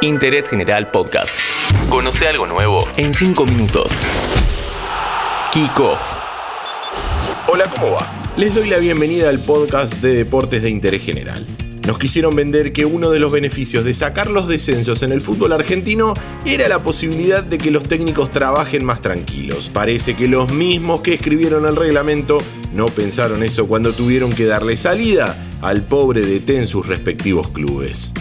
Interés General Podcast. Conoce algo nuevo en 5 minutos. Kick Off. Hola, ¿cómo va? Les doy la bienvenida al podcast de deportes de interés general. Nos quisieron vender que uno de los beneficios de sacar los descensos en el fútbol argentino era la posibilidad de que los técnicos trabajen más tranquilos. Parece que los mismos que escribieron el reglamento no pensaron eso cuando tuvieron que darle salida al pobre DT en sus respectivos clubes.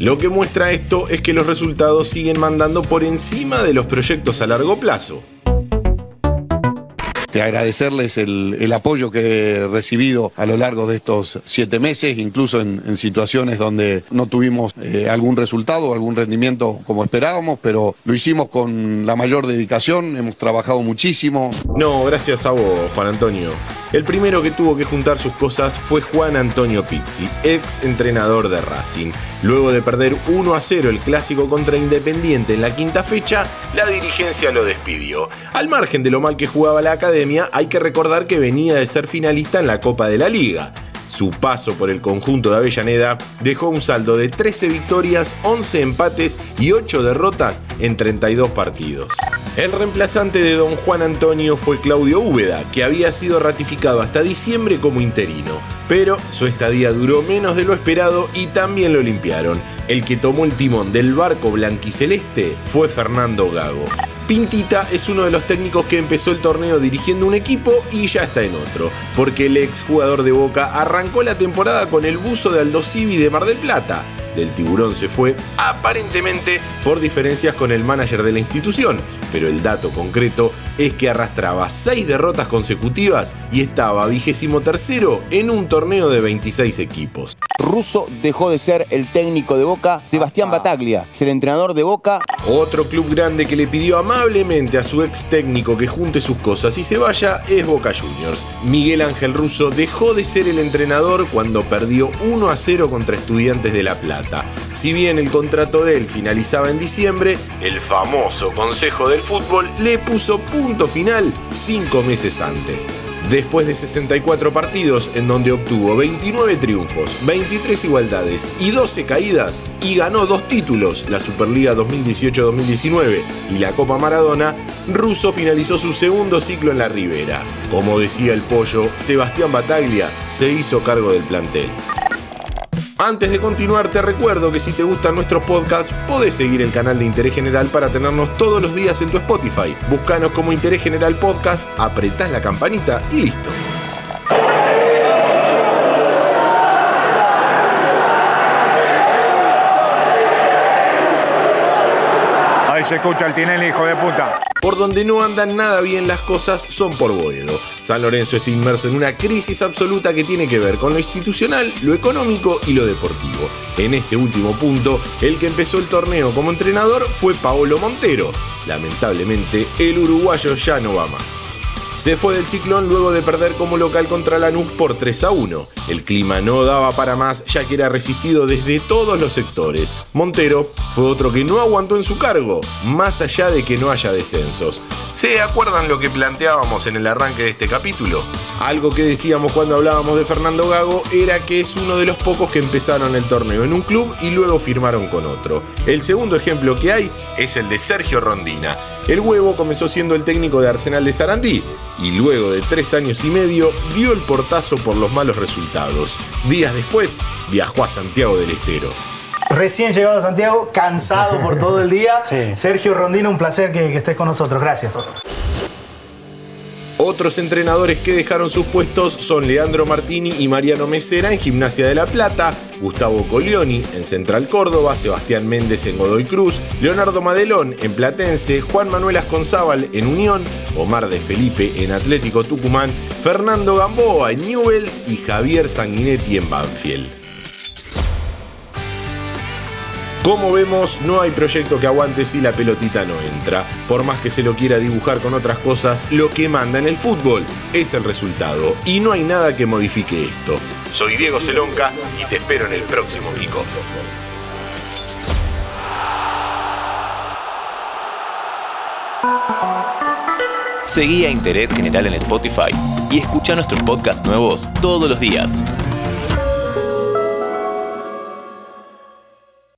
Lo que muestra esto es que los resultados siguen mandando por encima de los proyectos a largo plazo de agradecerles el, apoyo que he recibido a lo largo de estos siete meses, incluso en, situaciones donde no tuvimos eh, algún resultado, algún rendimiento como esperábamos, pero lo hicimos con la mayor dedicación, hemos trabajado muchísimo. No, gracias a vos, Juan Antonio. El primero que tuvo que juntar sus cosas fue Juan Antonio Pizzi, ex entrenador de Racing. Luego de perder 1 a 0 el clásico contra Independiente en la quinta fecha, la dirigencia lo despidió. Al margen de lo mal que jugaba la academia, hay que recordar que venía de ser finalista en la Copa de la Liga. Su paso por el conjunto de Avellaneda dejó un saldo de 13 victorias, 11 empates y 8 derrotas en 32 partidos. El reemplazante de don Juan Antonio fue Claudio Úbeda, que había sido ratificado hasta diciembre como interino, pero su estadía duró menos de lo esperado y también lo limpiaron. El que tomó el timón del barco blanquiceleste fue Fernando Gago. Pintita es uno de los técnicos que empezó el torneo dirigiendo un equipo y ya está en otro, porque el ex jugador de Boca arrancó la temporada con el buzo de Aldo Civi de Mar del Plata. Del tiburón se fue aparentemente por diferencias con el manager de la institución, pero el dato concreto es que arrastraba seis derrotas consecutivas y estaba vigésimo tercero en un torneo de 26 equipos. Russo dejó de ser el técnico de Boca, Sebastián Bataglia, es el entrenador de Boca. Otro club grande que le pidió amablemente a su ex técnico que junte sus cosas y se vaya es Boca Juniors. Miguel Ángel Russo dejó de ser el entrenador cuando perdió 1 a 0 contra Estudiantes de La Plata. Si bien el contrato de él finalizaba en diciembre, el famoso Consejo del Fútbol le puso punto final cinco meses antes. Después de 64 partidos en donde obtuvo 29 triunfos, 23 igualdades y 12 caídas y ganó dos títulos, la Superliga 2018-2019 y la Copa Maradona, Russo finalizó su segundo ciclo en la Ribera. Como decía el pollo, Sebastián Bataglia se hizo cargo del plantel. Antes de continuar, te recuerdo que si te gustan nuestros podcasts, podés seguir el canal de Interés General para tenernos todos los días en tu Spotify. Búscanos como Interés General Podcast, apretás la campanita y listo. Se escucha el Tinelli, hijo de puta. Por donde no andan nada bien las cosas son por Boedo. San Lorenzo está inmerso en una crisis absoluta que tiene que ver con lo institucional, lo económico y lo deportivo. En este último punto, el que empezó el torneo como entrenador fue Paolo Montero. Lamentablemente, el uruguayo ya no va más. Se fue del ciclón luego de perder como local contra Lanús por 3 a 1. El clima no daba para más ya que era resistido desde todos los sectores. Montero fue otro que no aguantó en su cargo, más allá de que no haya descensos. ¿Se acuerdan lo que planteábamos en el arranque de este capítulo? Algo que decíamos cuando hablábamos de Fernando Gago era que es uno de los pocos que empezaron el torneo en un club y luego firmaron con otro. El segundo ejemplo que hay es el de Sergio Rondina. El huevo comenzó siendo el técnico de Arsenal de Sarandí y luego de tres años y medio dio el portazo por los malos resultados. Días después viajó a Santiago del Estero. Recién llegado a Santiago, cansado por todo el día. Sergio Rondino, un placer que, que estés con nosotros. Gracias. Otros entrenadores que dejaron sus puestos son Leandro Martini y Mariano Mesera en Gimnasia de la Plata, Gustavo Colioni en Central Córdoba, Sebastián Méndez en Godoy Cruz, Leonardo Madelón en Platense, Juan Manuel Asconzábal en Unión, Omar de Felipe en Atlético Tucumán, Fernando Gamboa en Newells y Javier Sanguinetti en Banfield. Como vemos, no hay proyecto que aguante si la pelotita no entra. Por más que se lo quiera dibujar con otras cosas, lo que manda en el fútbol es el resultado. Y no hay nada que modifique esto. Soy Diego Celonca y te espero en el próximo kickoff. Seguí a Interés General en Spotify y escucha nuestros podcasts nuevos todos los días.